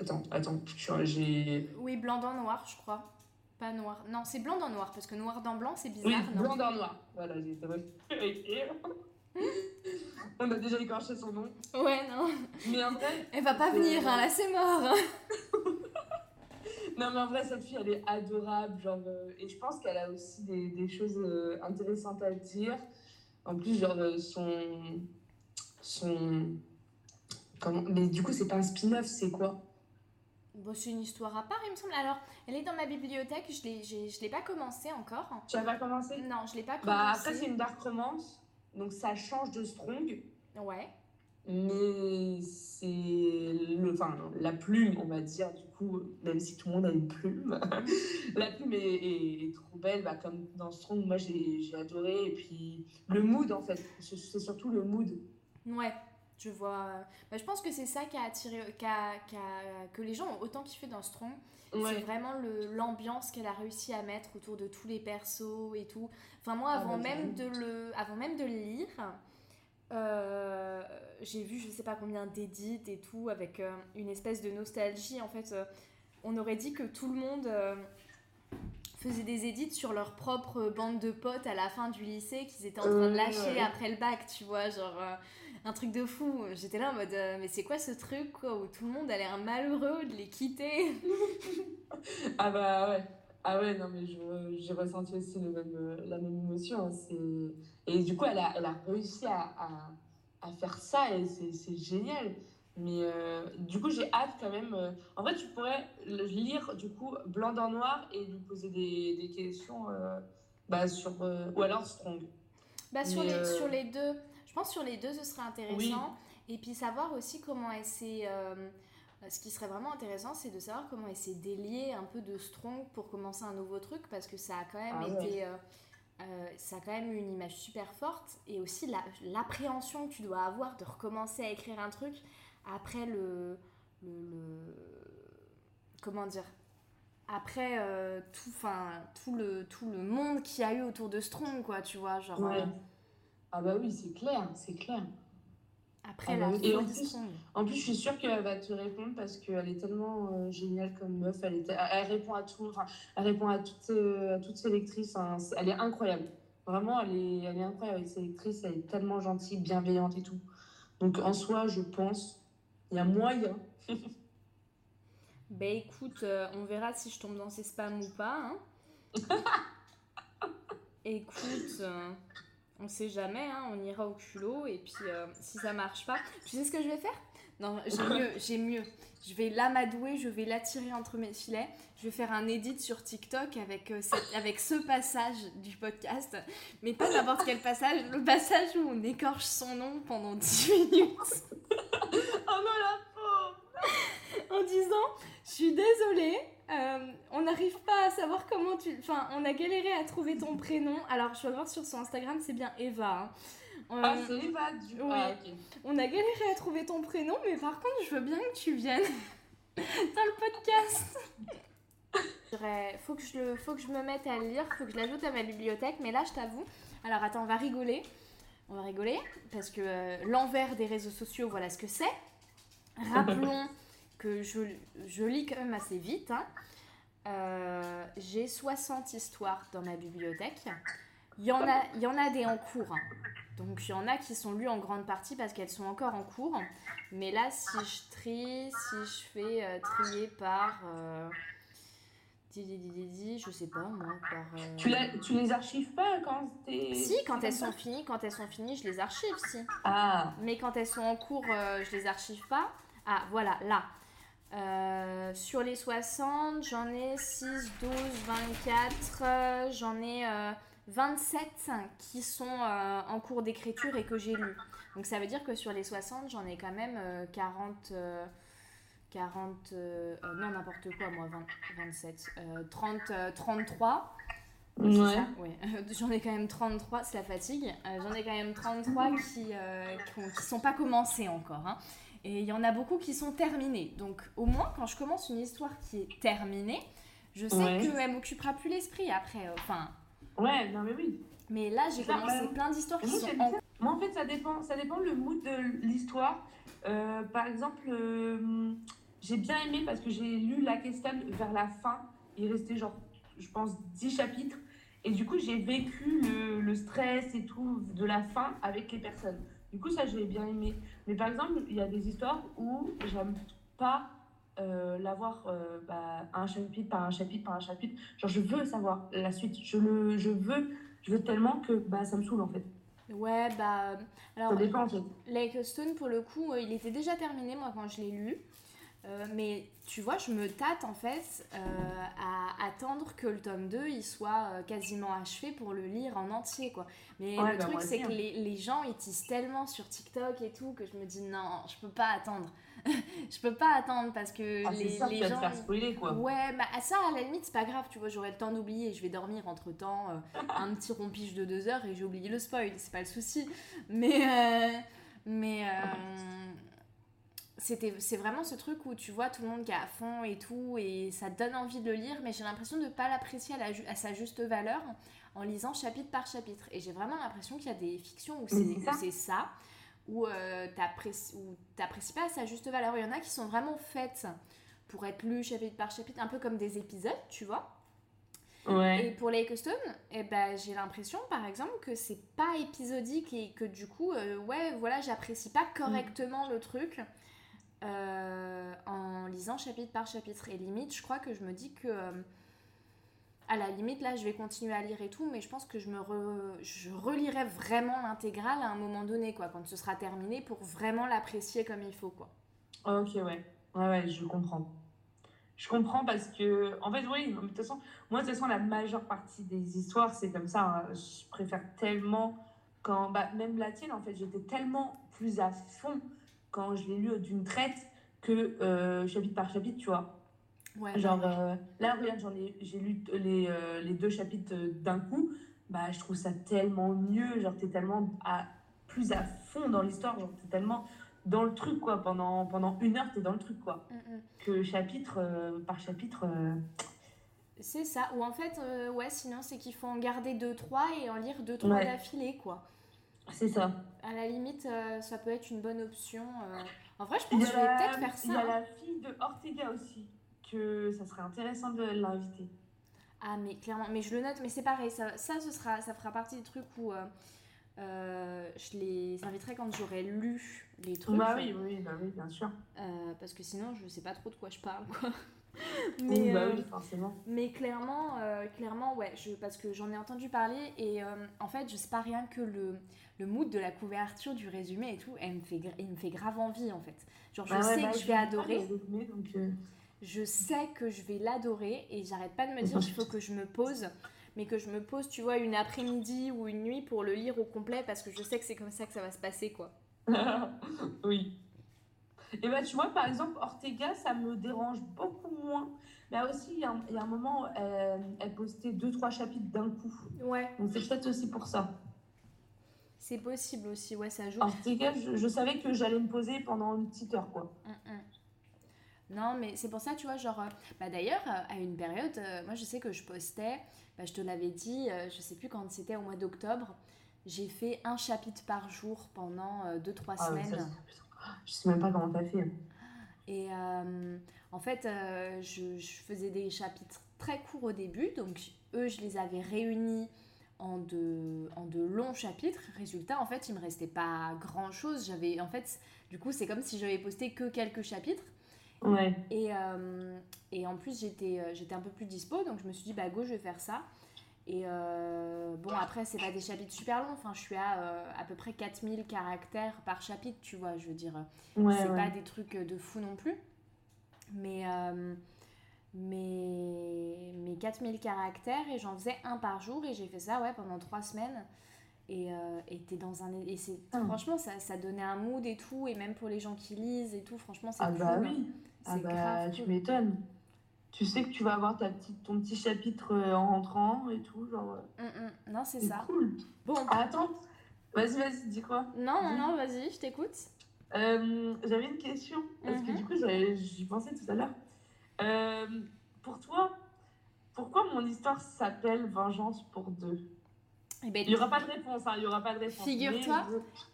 [SPEAKER 2] Attends, attends, j'ai.
[SPEAKER 1] Oui, blanc dans noir, je crois. Pas noir. Non, c'est blanc dans noir, parce que noir dans blanc, c'est
[SPEAKER 2] Oui,
[SPEAKER 1] bizarre, non
[SPEAKER 2] Blanc dans Noir. Voilà, j'ai été vérifiée. On a déjà écorché son nom.
[SPEAKER 1] Ouais, non.
[SPEAKER 2] Mais en vrai,
[SPEAKER 1] Elle va pas venir, hein, là, c'est mort.
[SPEAKER 2] non, mais en vrai, cette fille, elle est adorable. Genre, euh, et je pense qu'elle a aussi des, des choses euh, intéressantes à dire. En plus, genre, euh, son. Son. Comment... Mais du coup, c'est pas un spin-off, c'est quoi?
[SPEAKER 1] Bon, c'est une histoire à part, il me semble. Alors, elle est dans ma bibliothèque, je je l'ai pas commencé encore.
[SPEAKER 2] Tu as pas commencé
[SPEAKER 1] Non, je l'ai pas
[SPEAKER 2] Bah,
[SPEAKER 1] commencé.
[SPEAKER 2] après, c'est une dark romance. Donc, ça change de Strong.
[SPEAKER 1] Ouais.
[SPEAKER 2] Mais c'est le, enfin, la plume, on va dire, du coup, même si tout le monde a une plume, la plume est, est- est trop belle, bah, comme dans Strong, moi j'ai adoré. Et puis le mood, en fait, c'est surtout le mood.
[SPEAKER 1] Ouais, je vois. Bah, je pense que c'est ça qui a attiré, qui a- qui a- que les gens ont autant kiffé dans Strong. C'est
[SPEAKER 2] Ouais.
[SPEAKER 1] vraiment le- l'ambiance qu'elle a réussi à mettre autour de tous les persos et tout. Enfin, moi,
[SPEAKER 2] Ah,
[SPEAKER 1] avant,
[SPEAKER 2] bah,
[SPEAKER 1] même de le, avant même de le lire, euh, j'ai vu je sais pas combien d'édits et tout, avec euh, une espèce de nostalgie. En fait, euh, on aurait dit que tout le monde euh, faisait des édits sur leur propre bande de potes à la fin du lycée qu'ils étaient en train de
[SPEAKER 2] Euh,
[SPEAKER 1] lâcher
[SPEAKER 2] ouais.
[SPEAKER 1] après le bac, tu vois, genre euh, un truc de fou. J'étais là en mode, euh, mais c'est quoi ce truc quoi, où tout le monde a l'air malheureux de les quitter
[SPEAKER 2] Ah bah ouais. Ah ouais, non, mais j'ai ressenti aussi le même, euh, la même émotion. hein, c'est- Et du coup, elle a, elle a réussi à, à, à faire ça et c'est c'est génial. Mais euh, du coup, j'ai hâte quand même. euh, En vrai, tu pourrais lire du coup Blanc dans Noir et lui poser des, des questions euh, bah, sur. euh, Ou alors Strong.
[SPEAKER 1] Bah sur,
[SPEAKER 2] Mais,
[SPEAKER 1] les,
[SPEAKER 2] euh,
[SPEAKER 1] sur les deux, pense sur les deux ce serait intéressant. Et puis savoir aussi comment elle s'est... euh, ce qui serait vraiment intéressant, c'est de savoir comment elle s'est déliée un peu de Strong pour commencer un nouveau truc, parce que ça a quand même
[SPEAKER 2] Ah
[SPEAKER 1] été... euh, euh, ça a quand même une image super forte et aussi l'appréhension que tu dois avoir de recommencer à écrire un truc après le, le, comment dire après euh, tout enfin tout le tout le monde qui a eu autour de Strong quoi tu vois genre
[SPEAKER 2] ouais. Ah bah oui c'est clair c'est clair
[SPEAKER 1] après ah la
[SPEAKER 2] bah et en plus, en plus je suis sûre qu'elle va te répondre parce qu'elle est tellement géniale comme meuf elle, est, elle répond à tout enfin, elle répond à toutes à toutes ses lectrices hein, elle est incroyable Vraiment, elle est, elle est incroyable avec ses lectrices, elle est tellement gentille, bienveillante et tout. Donc en soi, je pense, il y a moyen.
[SPEAKER 1] ben écoute, euh, on verra si je tombe dans ses spams ou pas. Hein. écoute, euh, on sait jamais, hein, on ira au culot et puis euh, si ça marche pas, tu sais ce que je vais faire? Non, j'ai mieux, j'ai mieux. Je vais l'amadouer, je vais l'attirer entre mes filets. Je vais faire un edit sur TikTok avec, euh, avec ce passage du podcast. Mais pas n'importe quel passage, le passage où on écorche son nom pendant 10 minutes.
[SPEAKER 2] oh non, la pauvre
[SPEAKER 1] En disant, je suis désolée, euh, on n'arrive pas à savoir comment tu... Enfin, on a galéré à trouver ton prénom. Alors, je vais voir sur son Instagram, c'est bien Eva. Hein.
[SPEAKER 2] ah, c'est Eva, du coup. Ah,
[SPEAKER 1] on a galéré à trouver ton prénom, mais par contre, je veux bien que tu viennes dans le podcast. faut que je le, faut que je me mette à lire, faut que je l'ajoute à ma bibliothèque. Mais là, je t'avoue. Alors attends, on va rigoler. On va rigoler parce que euh, l'envers des réseaux sociaux, voilà ce que c'est. Rappelons que je, je, lis quand même assez vite. Hein. Euh, j'ai 60 histoires dans ma bibliothèque. Il y en a, il y en a des en cours. Hein. Donc il y en a qui sont lues en grande partie parce qu'elles sont encore en cours. Mais là, si je trie, si je fais euh, trier par je sais pas moi. Par,
[SPEAKER 2] euh, tu, tu les archives pas quand t'es.
[SPEAKER 1] Si, quand elles sont finies, quand elles sont finies, je les archive, si.
[SPEAKER 2] Ah.
[SPEAKER 1] Mais quand elles sont en cours, euh, je les archive pas. Ah, voilà, là. Euh, sur les 60, j'en ai 6, 12, 24, j'en ai 27 qui sont en cours d'écriture et que j'ai lu. Donc ça veut dire que sur les 60, j'en ai quand même 40. 40, euh, euh, non n'importe quoi moi, 27, 30, 33. Ouais. ouais. J'en ai quand même 33, c'est la fatigue. Euh, j'en ai quand même 33 qui ne qui, sont pas commencés encore. Hein. Et il y en a beaucoup qui sont terminés. Donc au moins, quand je commence une histoire qui est terminée, je sais ouais. qu'elle m'occupera plus l'esprit après. Enfin.
[SPEAKER 2] Ouais, non mais oui.
[SPEAKER 1] Mais là, j'ai commencé plein d'histoires qui sont
[SPEAKER 2] en... Moi, en fait, ça dépend, ça dépend le mood de l'histoire. par exemple, j'ai bien aimé parce que j'ai lu La question vers la fin. Il restait genre, je pense, 10 chapitres. Et du coup, j'ai vécu le, le, stress et tout de la fin avec les personnes. Du coup, ça, j'ai bien aimé. Mais par exemple, il y a des histoires où j'aime pas euh, l'avoir euh, bah, un chapitre par un chapitre par un chapitre. Genre, je veux savoir la suite. Je, le, je, veux, je veux tellement que bah, ça me saoule en fait.
[SPEAKER 1] Ouais, bah. Alors,
[SPEAKER 2] ça dépend en fait.
[SPEAKER 1] Lake Stone, pour le coup, euh, il était déjà terminé, moi, quand je l'ai lu. Euh, mais tu vois, je me tâte en fait euh, à attendre que le tome 2 il soit euh, quasiment achevé pour le lire en entier quoi. Mais le bah, truc c'est que les, les, gens ils tissent tellement sur TikTok et tout que je me dis non, je peux pas attendre. je peux pas attendre parce que
[SPEAKER 2] ah, les, ça,
[SPEAKER 1] les
[SPEAKER 2] gens. Te faire spoiler, quoi.
[SPEAKER 1] Ouais, bah ça à la limite c'est pas grave, tu vois, j'aurai le temps d'oublier, je vais dormir entre temps un petit rompige de deux heures et j'ai oublié le spoil, c'est pas le souci. Mais. mais c'est vraiment ce truc où tu vois tout le monde qui est à fond et tout, et ça donne envie de le lire, mais j'ai l'impression de ne pas l'apprécier à, à, sa juste valeur en lisant chapitre par chapitre. Et j'ai vraiment l'impression qu'il y a des fictions où c'est ça, où euh, t'apprécies pas à sa juste valeur. Il y en a qui sont vraiment faites pour être lues chapitre par chapitre, un peu comme des épisodes, tu vois.
[SPEAKER 2] Ouais.
[SPEAKER 1] Et pour Lake Stone, eh ben, j'ai l'impression par exemple que c'est pas épisodique et que du coup, euh, ouais, voilà, j'apprécie pas correctement le truc. Euh, en lisant chapitre par chapitre. Et limite, je crois que je me dis que, euh, à la limite, là, je vais continuer à lire et tout, mais je pense que je me je relirai vraiment l'intégrale à un moment donné, quoi, quand ce sera terminé, pour vraiment l'apprécier comme il faut, quoi.
[SPEAKER 2] Ok, ouais. Ouais, je comprends. Je comprends parce que, en fait, oui, de toute façon, moi, de toute façon, la majeure partie des histoires, c'est comme ça. Hein. Je préfère tellement, quand, bah, même la tienne, en fait, j'étais tellement plus à fond quand je l'ai lu d'une traite que euh, chapitre par chapitre, tu vois.
[SPEAKER 1] Ouais,
[SPEAKER 2] Genre, euh, là, regarde, j'ai lu les, euh, les deux chapitres d'un coup. bah, je trouve ça tellement mieux. Genre, t'es tellement à, plus à fond dans l'histoire. Genre, t'es tellement dans le truc, quoi. Pendant, pendant une heure, t'es dans le truc, quoi.
[SPEAKER 1] Mm, mm.
[SPEAKER 2] Que chapitre euh, par chapitre.
[SPEAKER 1] C'est ça. Ou en fait, ouais, sinon c'est qu'il faut en garder deux, trois et en lire deux, trois
[SPEAKER 2] Ouais.
[SPEAKER 1] d'affilée, quoi.
[SPEAKER 2] C'est ça.
[SPEAKER 1] À la limite, euh, ça peut être une bonne option. euh. En vrai, je pense que je vais peut-être faire
[SPEAKER 2] il y
[SPEAKER 1] ça.
[SPEAKER 2] a
[SPEAKER 1] hein.
[SPEAKER 2] la fille de Ortega aussi. Que ça serait intéressant de l'inviter.
[SPEAKER 1] Ah, mais clairement, mais je le note, mais c'est pareil, ça, ça, ce sera, ça fera partie des trucs où euh, euh, je les inviterai quand j'aurai lu les trucs.
[SPEAKER 2] Bah oui, oui, bah oui, bien sûr.
[SPEAKER 1] Euh, parce que sinon, je sais pas trop de quoi je parle, quoi.
[SPEAKER 2] Oui,
[SPEAKER 1] mais,
[SPEAKER 2] bah
[SPEAKER 1] euh,
[SPEAKER 2] oui, forcément.
[SPEAKER 1] mais clairement, euh, clairement, ouais, je, parce que j'en ai entendu parler et euh, en fait, je sais pas rien que le, le mood de la couverture, du résumé et tout, elle me fait, il me fait grave envie en fait. Genre, je
[SPEAKER 2] ouais,
[SPEAKER 1] sais
[SPEAKER 2] bah,
[SPEAKER 1] que je vais adorer.
[SPEAKER 2] résumé, donc,
[SPEAKER 1] je sais que je vais l'adorer et j'arrête pas de me dire qu'il faut que je me pose, mais que je me pose, tu vois, une après-midi ou une nuit pour le lire au complet parce que je sais que c'est comme ça que ça va se passer, quoi.
[SPEAKER 2] oui. Et bah, tu vois, par exemple, Ortega, ça me dérange beaucoup moins. Mais aussi, il y, a un- il y a un moment, euh, elle postait deux, trois chapitres d'un coup.
[SPEAKER 1] Ouais,
[SPEAKER 2] Donc, c'est peut-être aussi pour ça.
[SPEAKER 1] c'est possible aussi, ouais, ça joue.
[SPEAKER 2] Ortega, je, je savais que j'allais me poser pendant une petite heure, quoi.
[SPEAKER 1] Mm, mm. Non, mais c'est pour ça, tu vois, genre, euh, bah d'ailleurs, euh, à une période, euh, moi je sais que je postais, bah, je te l'avais dit, euh, je sais plus quand c'était, au mois d'octobre, j'ai fait un chapitre par jour pendant 2-3
[SPEAKER 2] Ah, ça,
[SPEAKER 1] semaines.
[SPEAKER 2] c'est- je sais même pas comment t'as fait.
[SPEAKER 1] Et euh, en fait, euh, je, je faisais des chapitres très courts au début, donc eux, je les avais réunis en de, en de longs chapitres. Résultat, en fait, il me restait pas grand chose. J'avais, en fait, du coup, c'est comme si j'avais posté que quelques chapitres.
[SPEAKER 2] Ouais.
[SPEAKER 1] Et, euh, et en plus, j'étais j'étais un peu plus dispo, donc je me suis dit, bah go, je vais faire ça. Et euh, bon, après, c'est pas des chapitres super longs, enfin, je suis à euh, à peu près 4000 caractères par chapitre, tu vois, je veux dire.
[SPEAKER 2] Ouais,
[SPEAKER 1] c'est
[SPEAKER 2] ouais.
[SPEAKER 1] pas des trucs de fou non plus. Mais, euh, mais, mais 4000 caractères, et j'en faisais un par jour, et j'ai fait ça, ouais, pendant trois semaines. Et euh, et t'es dans un. Et c'est,
[SPEAKER 2] Ah.
[SPEAKER 1] franchement, ça, ça donnait un mood et tout, et même pour les gens qui lisent et tout, franchement, c'est
[SPEAKER 2] Ah,
[SPEAKER 1] cool.
[SPEAKER 2] bah oui.
[SPEAKER 1] C'est
[SPEAKER 2] Ah, bah,
[SPEAKER 1] grave
[SPEAKER 2] tu
[SPEAKER 1] cool.
[SPEAKER 2] m'étonnes. Tu sais que tu vas avoir ta petite, ton petit chapitre euh, en rentrant et tout, genre. euh,
[SPEAKER 1] Mm, mm. Non, c'est ça.
[SPEAKER 2] cool.
[SPEAKER 1] Bon,
[SPEAKER 2] Ah, attends. Vas-y, vas-y, dis quoi?
[SPEAKER 1] Non, non, non, vas-y, je t'écoute.
[SPEAKER 2] Euh, J'avais une question, parce que
[SPEAKER 1] Mhm.
[SPEAKER 2] du coup, j'y pensais tout à l'heure. Euh, pour toi, pourquoi mon histoire s'appelle Vengeance pour deux?
[SPEAKER 1] Eh ben,
[SPEAKER 2] Il n'y aura pas de réponse, hein, il n'y aura pas de réponse.
[SPEAKER 1] Figure-toi.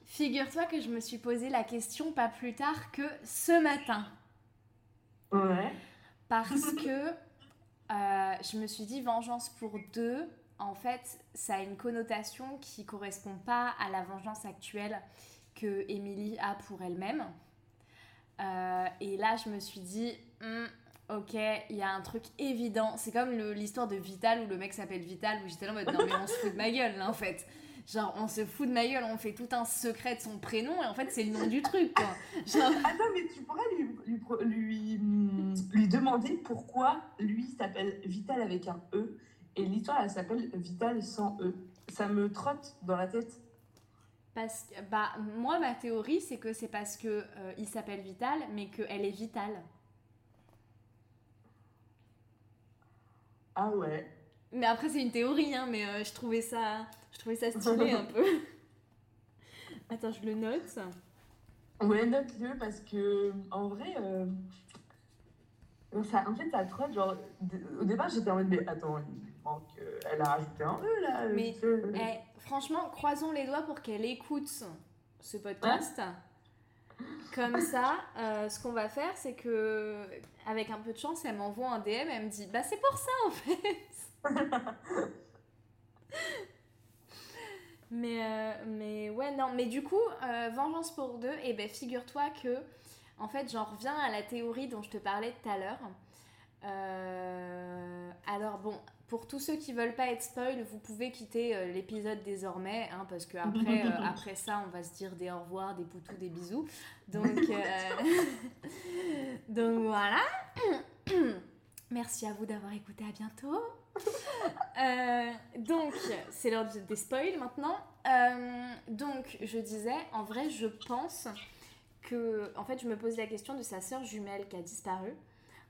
[SPEAKER 1] Figure-toi que je me suis posé la question pas plus tard que ce matin.
[SPEAKER 2] Ouais.
[SPEAKER 1] Parce que euh, je me suis dit vengeance pour deux, en fait, ça a une connotation qui correspond pas à la vengeance actuelle que Émilie a pour elle-même. Euh, et là, je me suis dit, Hmm, ok, il y a un truc évident. C'est comme l'histoire de Vital où le mec s'appelle Vital, où j'étais là en mode non, mais on se fout de ma gueule là en fait. Genre, on se fout de ma gueule, on fait tout un secret de son prénom et en fait, c'est le nom du truc quoi. Genre,
[SPEAKER 2] Attends, mais tu pourrais lui, lui, pro- lui, demander pourquoi lui s'appelle Vital avec un E et l'histoire elle s'appelle Vital sans E. Ça me trotte dans la tête.
[SPEAKER 1] Parce que, bah, moi, ma théorie, c'est que c'est parce que euh, il s'appelle Vital, mais qu'elle est vitale.
[SPEAKER 2] Ah ouais.
[SPEAKER 1] Mais après, c'est une théorie, hein, mais euh, je trouvais ça, je trouvais ça stylé un peu. Attends, je le note.
[SPEAKER 2] Ouais, note-le parce que en vrai, euh, ça, en fait, ça trotte. Genre, au départ, j'étais en mode, mais attends, elle a rajouté un E là. euh,
[SPEAKER 1] Mais. Eh, franchement, croisons les doigts pour qu'elle écoute ce podcast. Comme ça, euh, ce qu'on va faire, c'est que, avec un peu de chance, elle m'envoie un DM, elle me dit, bah c'est pour ça en fait. Mais, euh, mais ouais, non, mais du coup, Vengeance pour deux, et ben figure-toi que, en fait, j'en reviens à la théorie dont je te parlais tout à l'heure. Euh, alors bon, pour tous ceux qui veulent pas être spoil, vous pouvez quitter euh, l'épisode désormais, hein, parce que après, euh, après ça, on va se dire des au revoir, des poutous, des bisous. Donc, donc voilà. Merci à vous d'avoir écouté, à bientôt. Donc, c'est l'heure de- des spoils maintenant. Donc, je disais, en vrai, je pense que, en fait, je me pose la question de sa sœur jumelle qui a disparu.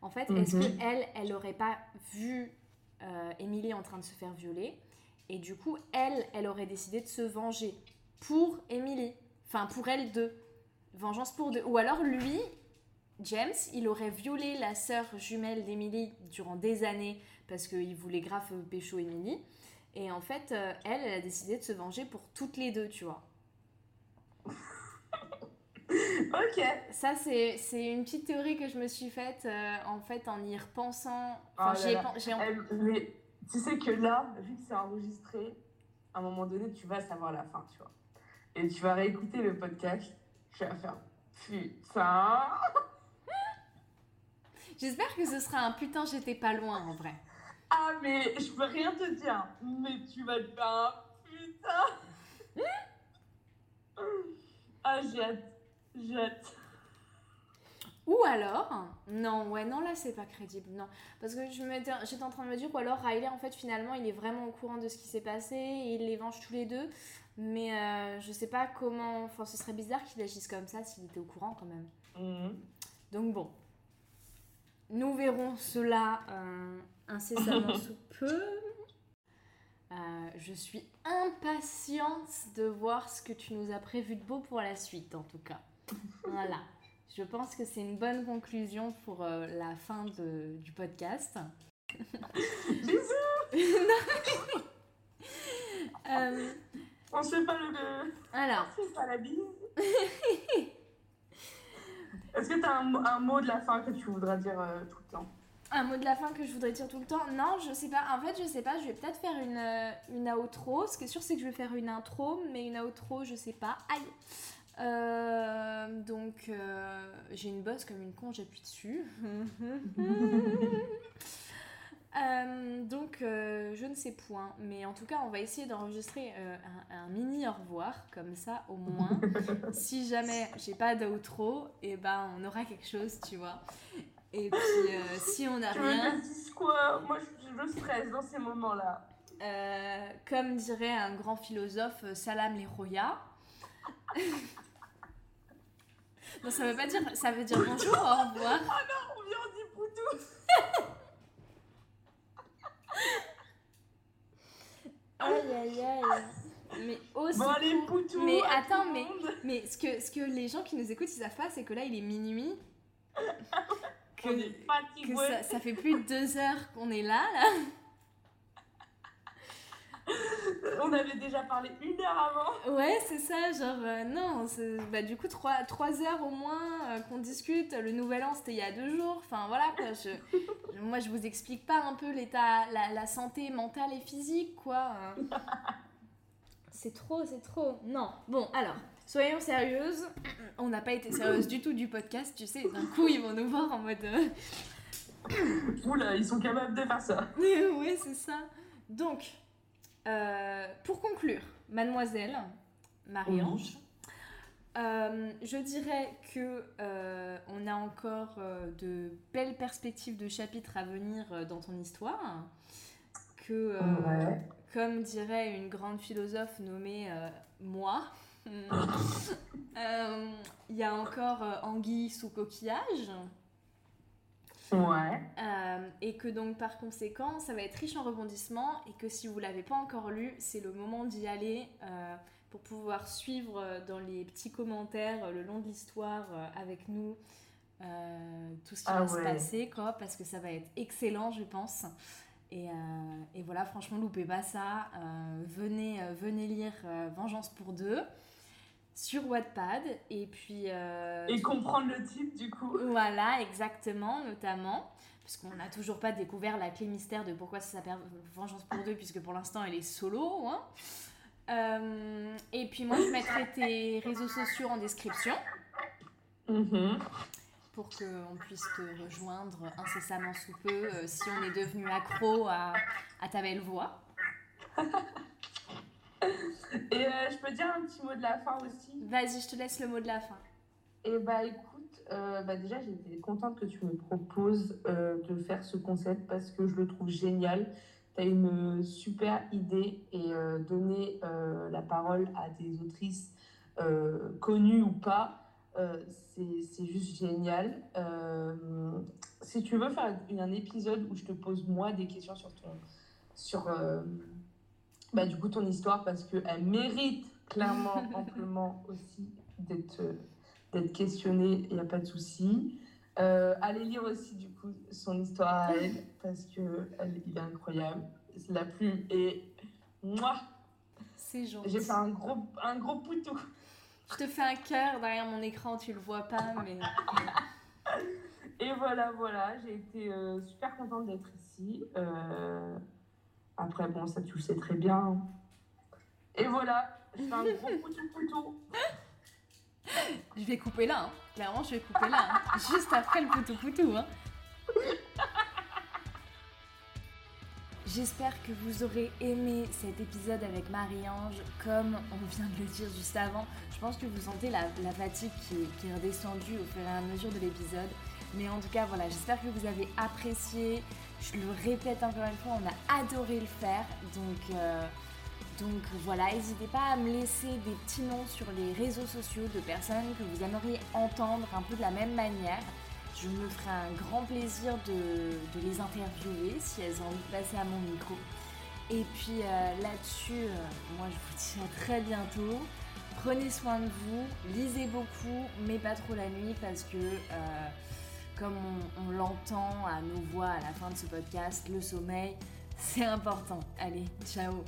[SPEAKER 1] En fait, est-ce
[SPEAKER 2] Mhm.
[SPEAKER 1] que elle, elle aurait pas vu euh, Émilie en train de se faire violer Et du coup, elle, elle aurait décidé de se venger pour Emily. Enfin, pour elle deux. Vengeance pour deux. Ou alors lui, James, il aurait violé la sœur jumelle d'Emily durant des années parce qu'il voulait grave pécho Emily. Et en fait, euh, elle, elle a décidé de se venger pour toutes les deux, tu vois.
[SPEAKER 2] ok.
[SPEAKER 1] Ça, c'est c'est une petite théorie que je me suis faite euh, en fait en y repensant.
[SPEAKER 2] Oh
[SPEAKER 1] Enfin,
[SPEAKER 2] là là.
[SPEAKER 1] pen-
[SPEAKER 2] Eh, mais tu sais que là, vu que c'est enregistré, à un moment donné, tu vas savoir la fin, tu vois. Et tu vas réécouter le podcast, tu vas faire putain.
[SPEAKER 1] J'espère que ce sera un putain, j'étais pas loin en vrai.
[SPEAKER 2] Ah, mais je peux rien te dire, mais tu vas te faire un putain. ah, j'ai hâte. Hâte.
[SPEAKER 1] Ou alors, non, ouais, non, là c'est pas crédible, non. Parce que je m'étais- j'étais en train de me dire, ou alors Riley, en fait, finalement, il est vraiment au courant de ce qui s'est passé et il les venge tous les deux. Mais euh, je sais pas comment. Enfin, ce serait bizarre qu'il agisse comme ça s'il était au courant quand même.
[SPEAKER 2] Mhm.
[SPEAKER 1] Donc bon. Nous verrons cela euh, incessamment sous peu. Euh, je suis impatiente de voir ce que tu nous as prévu de beau pour la suite, en tout cas. Voilà. Je pense que c'est une bonne conclusion pour euh, la fin de- du podcast.
[SPEAKER 2] Bisous.
[SPEAKER 1] Euh,
[SPEAKER 2] On se fait pas le.
[SPEAKER 1] alors,
[SPEAKER 2] On se fait pas la bise. Est-ce que t'as un, mo- un mot de la fin que tu voudras dire euh, tout le temps?
[SPEAKER 1] Un mot de la fin que je voudrais dire tout le temps? Non, je sais pas. En fait, je sais pas. Je vais peut-être faire une, une outro. Ce qui est sûr, c'est que je vais faire une intro, mais une outro, je sais pas. Aïe. Euh, donc, euh, j'ai une bosse comme une con, j'appuie dessus. Euh, donc, euh, je ne sais point. Mais en tout cas, on va essayer d'enregistrer euh, un, un mini au revoir. Comme ça, au moins, si jamais j'ai pas d'outro, et ben on aura quelque chose, tu vois. Et puis, euh, si on n'a
[SPEAKER 2] Tu veux
[SPEAKER 1] rien,
[SPEAKER 2] je dise quoi? Moi, je, je stresse dans ces moments-là.
[SPEAKER 1] euh, comme dirait un grand philosophe, salam les roya. Non, ça veut pas dire, ça veut dire bonjour, au revoir.
[SPEAKER 2] On vient, on dit poutou
[SPEAKER 1] Aïe aïe aïe. Mais aussi.
[SPEAKER 2] Bon, allez, poutou
[SPEAKER 1] Mais attends, mais-. Mais ce que, ce que les gens qui nous écoutent, ils savent pas, c'est que là, il est minuit. Que,
[SPEAKER 2] On est
[SPEAKER 1] que ça, ça fait plus de deux heures qu'on est là, là.
[SPEAKER 2] On avait déjà parlé une heure avant.
[SPEAKER 1] Ouais, c'est ça, genre, euh, non, bah, du coup, trois, trois heures au moins euh, qu'on discute. Le nouvel an, c'était il y a deux jours. Enfin, voilà, quoi. Je, je- moi, je vous explique pas un peu l'état, la, la santé mentale et physique, quoi. euh. C'est trop, c'est trop. Non. Bon, alors, soyons sérieuses. On n'a pas été sérieuse du tout du podcast, tu sais. D'un coup, ils vont nous voir en mode. euh,
[SPEAKER 2] Oula, ils sont capables de faire ça.
[SPEAKER 1] oui, c'est ça. Donc, euh, pour conclure, mademoiselle Marie-Ange, euh, je dirais que euh, on a encore de belles perspectives de chapitres à venir dans ton histoire. Que,
[SPEAKER 2] Ouais.
[SPEAKER 1] comme dirait une grande philosophe nommée moi, il y a encore anguille sous coquillage.
[SPEAKER 2] Ouais.
[SPEAKER 1] Euh, et que donc par conséquent, ça va être riche en rebondissements et que si vous l'avez pas encore lu, c'est le moment d'y aller euh, pour pouvoir suivre euh, dans les petits commentaires le long de l'histoire euh, avec nous tout ce qui
[SPEAKER 2] Ah
[SPEAKER 1] va se passer, quoi, parce que ça va être excellent, je pense. Et, et voilà, franchement, loupez pas ça. Venez, venez lire Vengeance pour deux sur Wattpad et puis euh,
[SPEAKER 2] Et comprendre le type, du coup.
[SPEAKER 1] voilà, exactement, notamment. Puisqu'on n'a toujours pas découvert la clé mystère de pourquoi ça s'appelle Vengeance pour deux, puisque pour l'instant elle est solo. hein. Euh, et puis moi je mettrai tes réseaux sociaux en description
[SPEAKER 2] Mhm.
[SPEAKER 1] pour qu'on puisse te rejoindre incessamment sous peu euh, si on est devenu accro à, à ta belle voix.
[SPEAKER 2] Et euh, je peux dire un petit mot de la fin aussi
[SPEAKER 1] Vas-y, je te laisse le mot de la fin.
[SPEAKER 2] Et bah écoute, euh, bah déjà j'étais contente que tu me proposes euh, de faire ce concept parce que je le trouve génial. Tu as une super idée et donner la parole à des autrices connues ou pas, c'est juste génial. Si tu veux faire un épisode où je te pose moi des questions sur ton, sur, bah, du coup ton histoire parce qu'elle mérite clairement, amplement aussi d'être d'être questionnée, il n'y a pas de souci. Euh, allez lire aussi du coup son histoire à elle parce que elle, il est incroyable. C'est la plume et moi.
[SPEAKER 1] C'est gentil.
[SPEAKER 2] J'ai fait un gros un gros poutou.
[SPEAKER 1] Je te fais un cœur derrière mon écran, tu le vois pas mais.
[SPEAKER 2] et voilà voilà, j'ai été euh, super contente d'être ici. Euh, après bon ça tu le sais très bien. Et voilà, je fais un gros poutou poutou.
[SPEAKER 1] Je vais couper là, hein. clairement je vais couper là, hein. juste après le poutou poutou. Hein. J'espère que vous aurez aimé cet épisode avec Marie-Ange, comme on vient de le dire juste avant. Je pense que vous sentez la, fatigue qui, qui, est redescendue au fur et à mesure de l'épisode. Mais en tout cas, voilà, j'espère que vous avez apprécié. Je le répète encore une fois, on a adoré le faire. Donc, euh, donc voilà, n'hésitez pas à me laisser des petits noms sur les réseaux sociaux de personnes que vous aimeriez entendre un peu de la même manière. Je me ferai un grand plaisir de, les interviewer si elles ont envie de passer à mon micro. Et puis euh, là-dessus, euh, moi je vous dis à très bientôt. Prenez soin de vous, lisez beaucoup, mais pas trop la nuit parce que, comme on l'entend à nos voix à la fin de ce podcast, le sommeil, c'est important. Allez, ciao